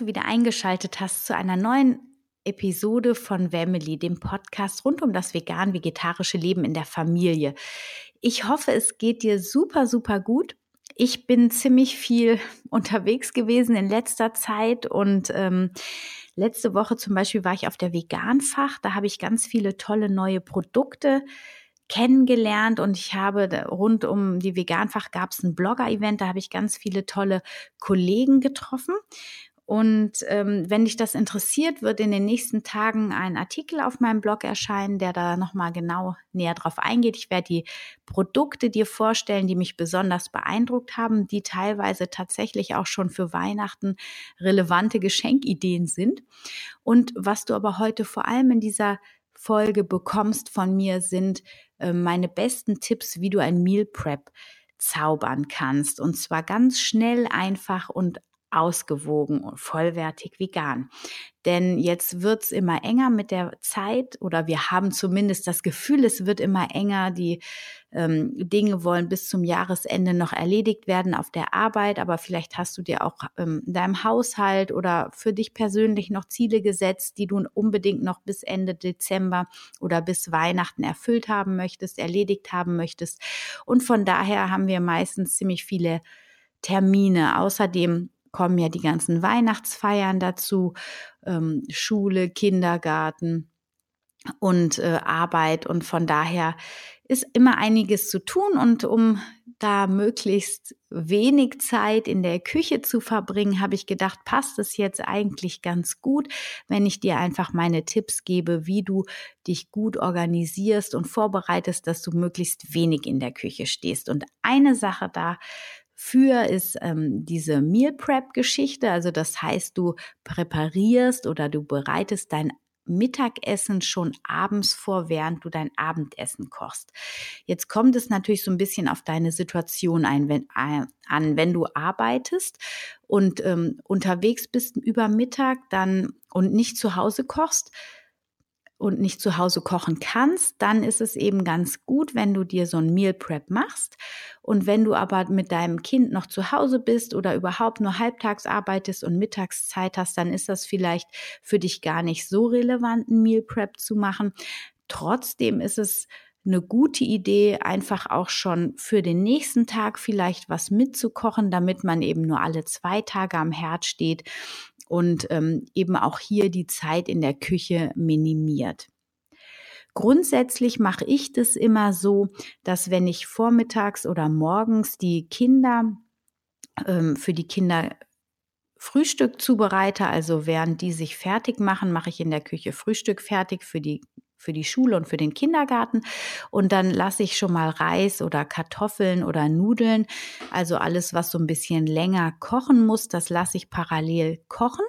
Du wieder eingeschaltet hast zu einer neuen Episode von Family, dem Podcast rund um das vegan-vegetarische Leben in der Familie. Ich hoffe, es geht dir super, super gut. Ich bin ziemlich viel unterwegs gewesen in letzter Zeit und ähm, letzte Woche zum Beispiel war ich auf der Veganfach. Da habe ich ganz viele tolle neue Produkte kennengelernt und ich habe rund um die Veganfach gab es ein Blogger-Event, da habe ich ganz viele tolle Kollegen getroffen und ähm, wenn dich das interessiert, wird in den nächsten Tagen ein Artikel auf meinem Blog erscheinen, der da nochmal genau näher drauf eingeht. Ich werde die Produkte dir vorstellen, die mich besonders beeindruckt haben, die teilweise tatsächlich auch schon für Weihnachten relevante Geschenkideen sind. Und was du aber heute vor allem in dieser Folge bekommst von mir, sind äh, meine besten Tipps, wie du ein Meal Prep zaubern kannst. Und zwar ganz schnell, einfach und ausgewogen und vollwertig vegan. Denn jetzt wird's immer enger mit der Zeit oder wir haben zumindest das Gefühl, es wird immer enger. Die ähm, Dinge wollen bis zum Jahresende noch erledigt werden auf der Arbeit, aber vielleicht hast du dir auch ähm, in deinem Haushalt oder für dich persönlich noch Ziele gesetzt, die du unbedingt noch bis Ende Dezember oder bis Weihnachten erfüllt haben möchtest, erledigt haben möchtest. Und von daher haben wir meistens ziemlich viele Termine. Außerdem kommen ja die ganzen Weihnachtsfeiern dazu, ähm, Schule, Kindergarten und äh, Arbeit. Und von daher ist immer einiges zu tun. Und um da möglichst wenig Zeit in der Küche zu verbringen, habe ich gedacht, passt es jetzt eigentlich ganz gut, wenn ich dir einfach meine Tipps gebe, wie du dich gut organisierst und vorbereitest, dass du möglichst wenig in der Küche stehst. Und eine Sache da für ist ähm, diese Meal Prep Geschichte. Also das heißt, du präparierst oder du bereitest dein Mittagessen schon abends vor, während du dein Abendessen kochst. Jetzt kommt es natürlich so ein bisschen auf deine Situation ein, wenn, äh, an, wenn du arbeitest und ähm, unterwegs bist über Mittag dann und nicht zu Hause kochst, und nicht zu Hause kochen kannst, dann ist es eben ganz gut, wenn du dir so ein Meal Prep machst. Und wenn du aber mit deinem Kind noch zu Hause bist oder überhaupt nur halbtags arbeitest und Mittagszeit hast, dann ist das vielleicht für dich gar nicht so relevant, ein Meal Prep zu machen. Trotzdem ist es eine gute Idee, einfach auch schon für den nächsten Tag vielleicht was mitzukochen, damit man eben nur alle zwei Tage am Herd steht und ähm, eben auch hier die Zeit in der Küche minimiert. Grundsätzlich mache ich das immer so, dass wenn ich vormittags oder morgens die Kinder ähm, für die Kinder Frühstück zubereite, also während die sich fertig machen, mache ich in der Küche Frühstück fertig für die für die Schule und für den Kindergarten. Und dann lasse ich schon mal Reis oder Kartoffeln oder Nudeln, also alles, was so ein bisschen länger kochen muss, das lasse ich parallel kochen,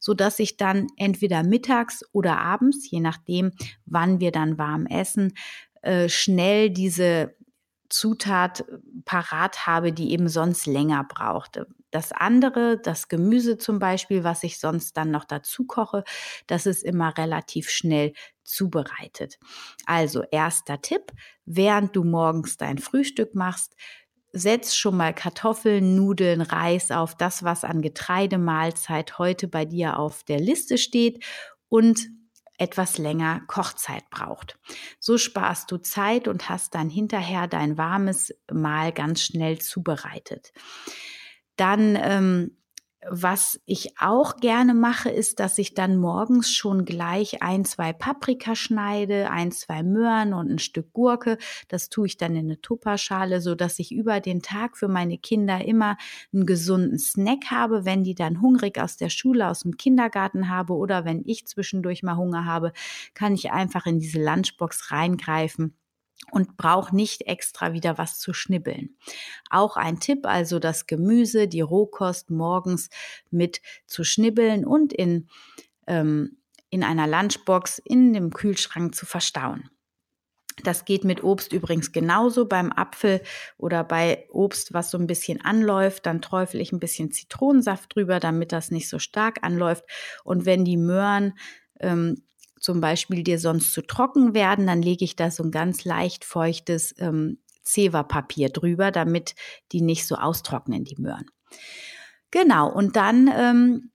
so dass ich dann entweder mittags oder abends, je nachdem, wann wir dann warm essen, äh, schnell diese Zutat parat habe, die eben sonst länger braucht. Das andere, das Gemüse zum Beispiel, was ich sonst dann noch dazu koche, das ist immer relativ schnell zubereitet. Also erster Tipp, während du morgens dein Frühstück machst, setz schon mal Kartoffeln, Nudeln, Reis auf das, was an Getreidemahlzeit heute bei dir auf der Liste steht und etwas länger Kochzeit braucht. So sparst du Zeit und hast dann hinterher dein warmes Mahl ganz schnell zubereitet. Dann ähm, was ich auch gerne mache, ist, dass ich dann morgens schon gleich ein, zwei Paprika schneide, ein, zwei Möhren und ein Stück Gurke. Das tue ich dann in eine Tupperschale, so dass ich über den Tag für meine Kinder immer einen gesunden Snack habe, wenn die dann hungrig aus der Schule, aus dem Kindergarten habe oder wenn ich zwischendurch mal Hunger habe, kann ich einfach in diese Lunchbox reingreifen und braucht nicht extra wieder was zu schnibbeln. Auch ein Tipp, also das Gemüse, die Rohkost morgens mit zu schnibbeln und in, ähm, in einer Lunchbox in dem Kühlschrank zu verstauen. Das geht mit Obst übrigens genauso. Beim Apfel oder bei Obst, was so ein bisschen anläuft, dann träufel ich ein bisschen Zitronensaft drüber, damit das nicht so stark anläuft. Und wenn die Möhren ähm, zum Beispiel dir sonst zu trocken werden, dann lege ich da so ein ganz leicht feuchtes ähm, Zewa-Papier drüber, damit die nicht so austrocknen, die Möhren. Genau, und dann ähm,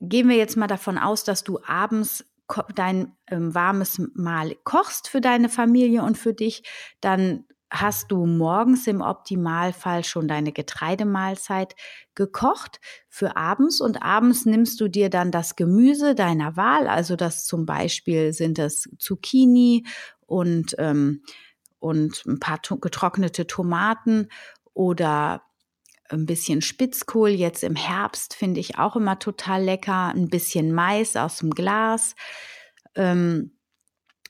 gehen wir jetzt mal davon aus, dass du abends dein ähm, warmes Mahl kochst für deine Familie und für dich, dann hast du morgens im Optimalfall schon deine Getreidemahlzeit gekocht für abends und abends nimmst du dir dann das Gemüse deiner Wahl, also das zum Beispiel sind das Zucchini und, ähm, und ein paar getrocknete Tomaten oder ein bisschen Spitzkohl. Jetzt im Herbst finde ich auch immer total lecker. Ein bisschen Mais aus dem Glas. Ähm,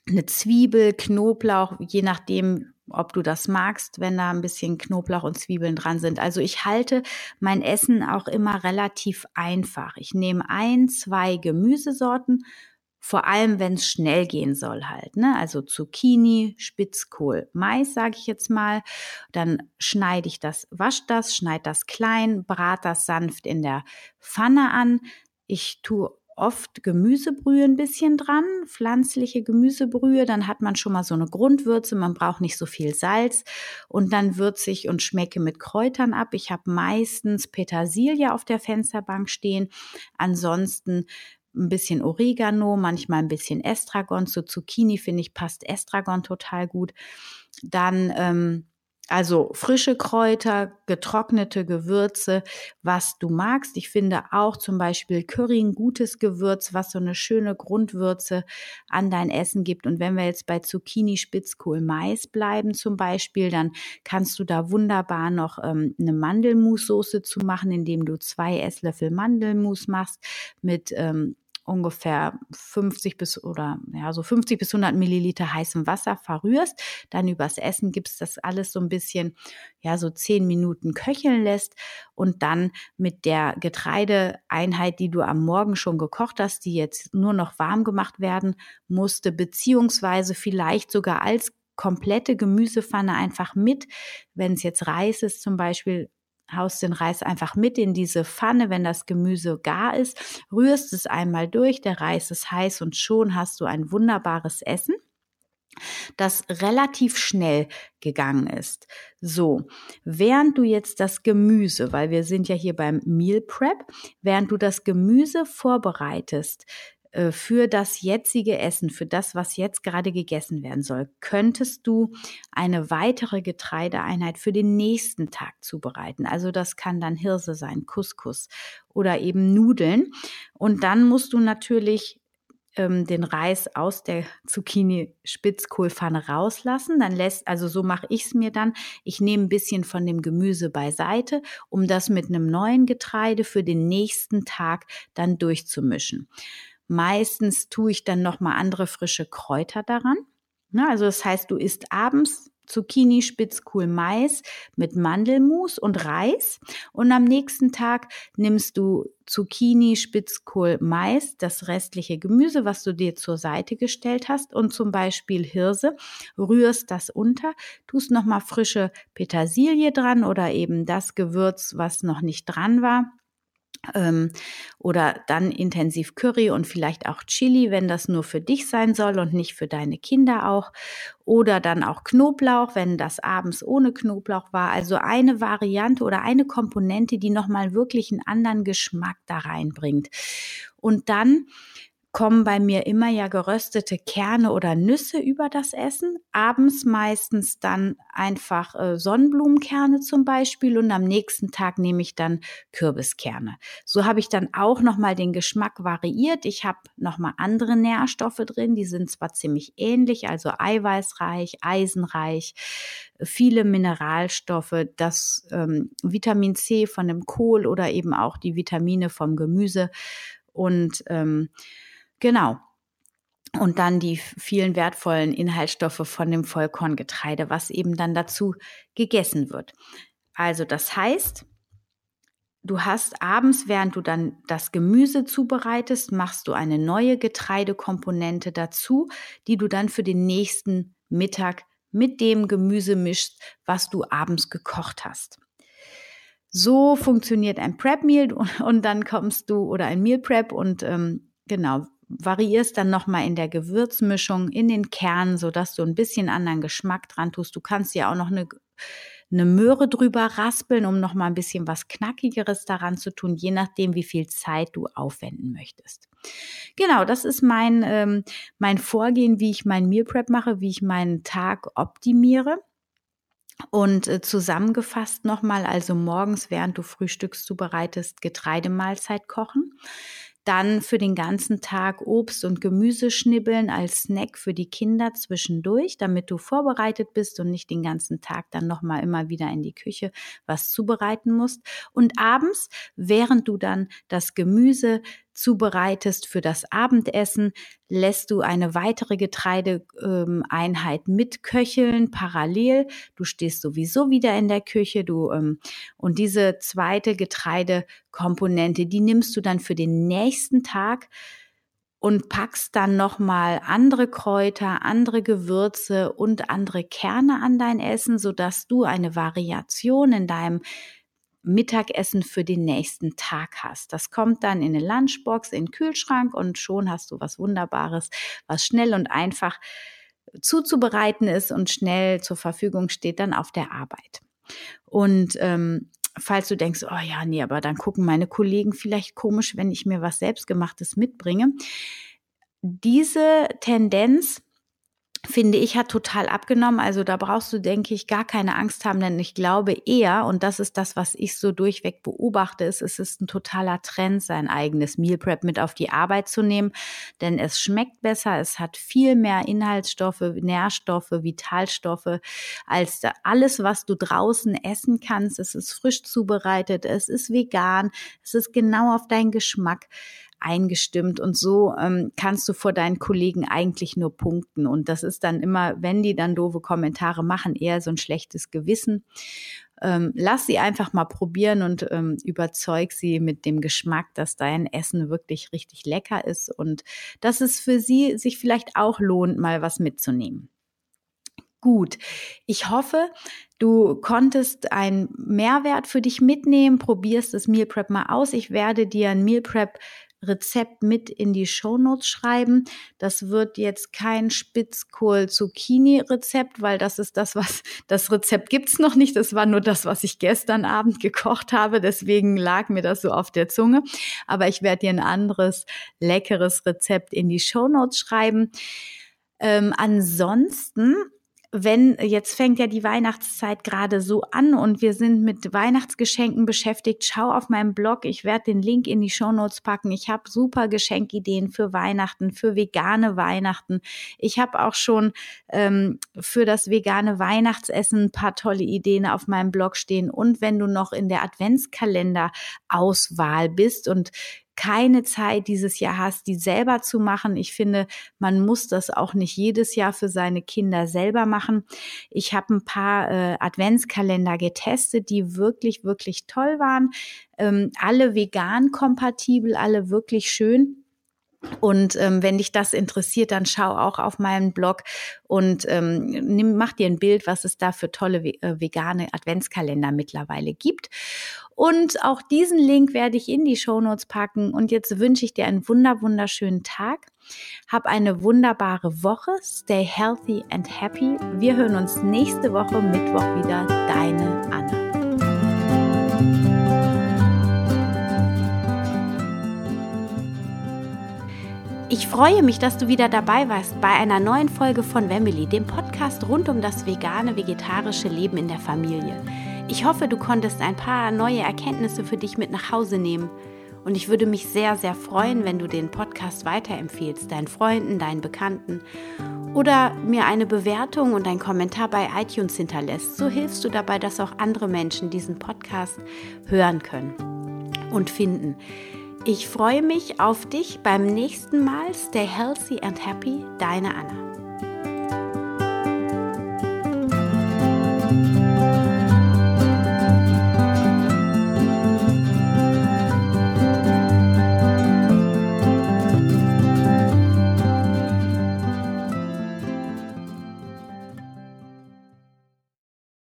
eine Zwiebel, Knoblauch, je nachdem, ob du das magst, wenn da ein bisschen Knoblauch und Zwiebeln dran sind. Also ich halte mein Essen auch immer relativ einfach. Ich nehme ein, zwei Gemüsesorten, vor allem wenn es schnell gehen soll halt. Ne? Also Zucchini, Spitzkohl, Mais, sage ich jetzt mal. Dann schneide ich das, wasche das, schneide das klein, brate das sanft in der Pfanne an. Ich tue oft Gemüsebrühe ein bisschen dran, pflanzliche Gemüsebrühe, dann hat man schon mal so eine Grundwürze, man braucht nicht so viel Salz und dann würze ich und schmecke mit Kräutern ab. Ich habe meistens Petersilie auf der Fensterbank stehen, ansonsten ein bisschen Oregano, manchmal ein bisschen Estragon. Zu Zucchini finde ich passt Estragon total gut. Dann ähm, also frische Kräuter, getrocknete Gewürze, was du magst. Ich finde auch zum Beispiel Curry ein gutes Gewürz, was so eine schöne Grundwürze an dein Essen gibt. Und wenn wir jetzt bei Zucchini, Spitzkohl, Mais bleiben zum Beispiel, dann kannst du da wunderbar noch ähm, eine Mandelmussoße zu machen, indem du zwei Esslöffel Mandelmus machst mit ähm, ungefähr 50 bis oder ja, so 50 bis 100 Milliliter heißem Wasser verrührst, dann übers Essen gibst, das alles so ein bisschen, ja, so 10 Minuten köcheln lässt und dann mit der Getreideeinheit, die du am Morgen schon gekocht hast, die jetzt nur noch warm gemacht werden musste, beziehungsweise vielleicht sogar als komplette Gemüsepfanne einfach mit, wenn es jetzt Reis ist zum Beispiel, haust den Reis einfach mit in diese Pfanne, wenn das Gemüse gar ist, rührst es einmal durch, der Reis ist heiß und schon hast du ein wunderbares Essen das relativ schnell gegangen ist. So, während du jetzt das Gemüse, weil wir sind ja hier beim Meal Prep, während du das Gemüse vorbereitest, für das jetzige Essen, für das, was jetzt gerade gegessen werden soll, könntest du eine weitere Getreideeinheit für den nächsten Tag zubereiten. Also das kann dann Hirse sein, Couscous oder eben Nudeln. Und dann musst du natürlich ähm, den Reis aus der Zucchini-Spitzkohlpfanne rauslassen. Dann lässt, also so mache ich es mir dann. Ich nehme ein bisschen von dem Gemüse beiseite, um das mit einem neuen Getreide für den nächsten Tag dann durchzumischen. Meistens tue ich dann noch mal andere frische Kräuter daran. also das heißt, du isst abends Zucchini, Spitzkohl, Mais mit Mandelmus und Reis und am nächsten Tag nimmst du Zucchini, Spitzkohl, Mais, das restliche Gemüse, was du dir zur Seite gestellt hast und zum Beispiel Hirse, rührst das unter, tust nochmal frische Petersilie dran oder eben das Gewürz, was noch nicht dran war ähm, oder dann intensiv Curry und vielleicht auch Chili, wenn das nur für dich sein soll und nicht für deine Kinder auch. Oder dann auch Knoblauch, wenn das abends ohne Knoblauch war. Also eine Variante oder eine Komponente, die nochmal wirklich einen anderen Geschmack da reinbringt. Und dann kommen bei mir immer ja geröstete Kerne oder Nüsse über das Essen. Abends meistens dann einfach äh, Sonnenblumenkerne zum Beispiel und am nächsten Tag nehme ich dann Kürbiskerne. So habe ich dann auch nochmal den Geschmack variiert. Ich habe nochmal andere Nährstoffe drin, die sind zwar ziemlich ähnlich, also eiweißreich, eisenreich, viele Mineralstoffe, das ähm, Vitamin C von dem Kohl oder eben auch die Vitamine vom Gemüse und ähm, Genau. und dann die vielen wertvollen Inhaltsstoffe von dem Vollkorngetreide, was eben dann dazu gegessen wird. Also das heißt, du hast abends, während du dann das Gemüse zubereitest, machst du eine neue Getreidekomponente dazu, die du dann für den nächsten Mittag mit dem Gemüse mischst, was du abends gekocht hast. So funktioniert ein Prep Meal und dann kommst du oder ein Meal Prep und ähm, genau variierst dann nochmal in der Gewürzmischung, in den Kernen, sodass du ein bisschen anderen Geschmack dran tust. Du kannst ja auch noch eine, eine Möhre drüber raspeln, um nochmal ein bisschen was Knackigeres daran zu tun, je nachdem, wie viel Zeit du aufwenden möchtest. Genau, das ist mein, ähm, mein Vorgehen, wie ich mein Meal Prep mache, wie ich meinen Tag optimiere. Und äh, zusammengefasst nochmal, also morgens, während du Frühstücks zubereitest, Getreidemahlzeit kochen. Dann für den ganzen Tag Obst und Gemüse schnibbeln als Snack für die Kinder zwischendurch, damit du vorbereitet bist und nicht den ganzen Tag dann nochmal immer wieder in die Küche was zubereiten musst. Und abends, während du dann das Gemüse zubereitest für das Abendessen, lässt du eine weitere Getreideeinheit ähm, mitköcheln, parallel. Du stehst sowieso wieder in der Küche, du, ähm, und diese zweite Getreidekomponente, die nimmst du dann für den nächsten Tag und packst dann nochmal andere Kräuter, andere Gewürze und andere Kerne an dein Essen, sodass du eine Variation in deinem Mittagessen für den nächsten Tag hast. Das kommt dann in eine Lunchbox, in den Kühlschrank und schon hast du was Wunderbares, was schnell und einfach zuzubereiten ist und schnell zur Verfügung steht dann auf der Arbeit. Und ähm, falls du denkst, oh ja, nee, aber dann gucken meine Kollegen vielleicht komisch, wenn ich mir was selbstgemachtes mitbringe. Diese Tendenz finde ich, hat total abgenommen. Also da brauchst du, denke ich, gar keine Angst haben, denn ich glaube eher, und das ist das, was ich so durchweg beobachte, ist, es ist ein totaler Trend, sein eigenes Meal Prep mit auf die Arbeit zu nehmen, denn es schmeckt besser, es hat viel mehr Inhaltsstoffe, Nährstoffe, Vitalstoffe als alles, was du draußen essen kannst. Es ist frisch zubereitet, es ist vegan, es ist genau auf deinen Geschmack eingestimmt und so ähm, kannst du vor deinen Kollegen eigentlich nur punkten. Und das ist dann immer, wenn die dann doofe Kommentare machen, eher so ein schlechtes Gewissen. Ähm, lass sie einfach mal probieren und ähm, überzeug sie mit dem Geschmack, dass dein Essen wirklich richtig lecker ist und dass es für sie sich vielleicht auch lohnt, mal was mitzunehmen gut. Ich hoffe, du konntest einen Mehrwert für dich mitnehmen, probierst das Meal Prep mal aus. Ich werde dir ein Meal Prep Rezept mit in die Shownotes schreiben. Das wird jetzt kein Spitzkohl-Zucchini-Rezept, weil das ist das, was das Rezept gibt's noch nicht. Das war nur das, was ich gestern Abend gekocht habe. Deswegen lag mir das so auf der Zunge. Aber ich werde dir ein anderes leckeres Rezept in die Shownotes schreiben. Ähm, ansonsten wenn jetzt fängt ja die Weihnachtszeit gerade so an und wir sind mit Weihnachtsgeschenken beschäftigt, schau auf meinem Blog. Ich werde den Link in die Show Notes packen. Ich habe super Geschenkideen für Weihnachten, für vegane Weihnachten. Ich habe auch schon ähm, für das vegane Weihnachtsessen ein paar tolle Ideen auf meinem Blog stehen. Und wenn du noch in der Adventskalender-Auswahl bist und keine Zeit dieses Jahr hast, die selber zu machen. Ich finde, man muss das auch nicht jedes Jahr für seine Kinder selber machen. Ich habe ein paar äh, Adventskalender getestet, die wirklich, wirklich toll waren. Ähm, alle vegan kompatibel, alle wirklich schön. Und ähm, wenn dich das interessiert, dann schau auch auf meinen Blog und ähm, nimm, mach dir ein Bild, was es da für tolle äh, vegane Adventskalender mittlerweile gibt. Und auch diesen Link werde ich in die Show Notes packen. Und jetzt wünsche ich dir einen wunder wunderschönen Tag. Hab eine wunderbare Woche. Stay healthy and happy. Wir hören uns nächste Woche Mittwoch wieder. Deine Anna. Ich freue mich, dass du wieder dabei warst bei einer neuen Folge von Wemily, dem Podcast rund um das vegane, vegetarische Leben in der Familie. Ich hoffe, du konntest ein paar neue Erkenntnisse für dich mit nach Hause nehmen. Und ich würde mich sehr, sehr freuen, wenn du den Podcast weiterempfehlst, deinen Freunden, deinen Bekannten oder mir eine Bewertung und einen Kommentar bei iTunes hinterlässt. So hilfst du dabei, dass auch andere Menschen diesen Podcast hören können und finden. Ich freue mich auf dich beim nächsten Mal. Stay healthy and happy, deine Anna.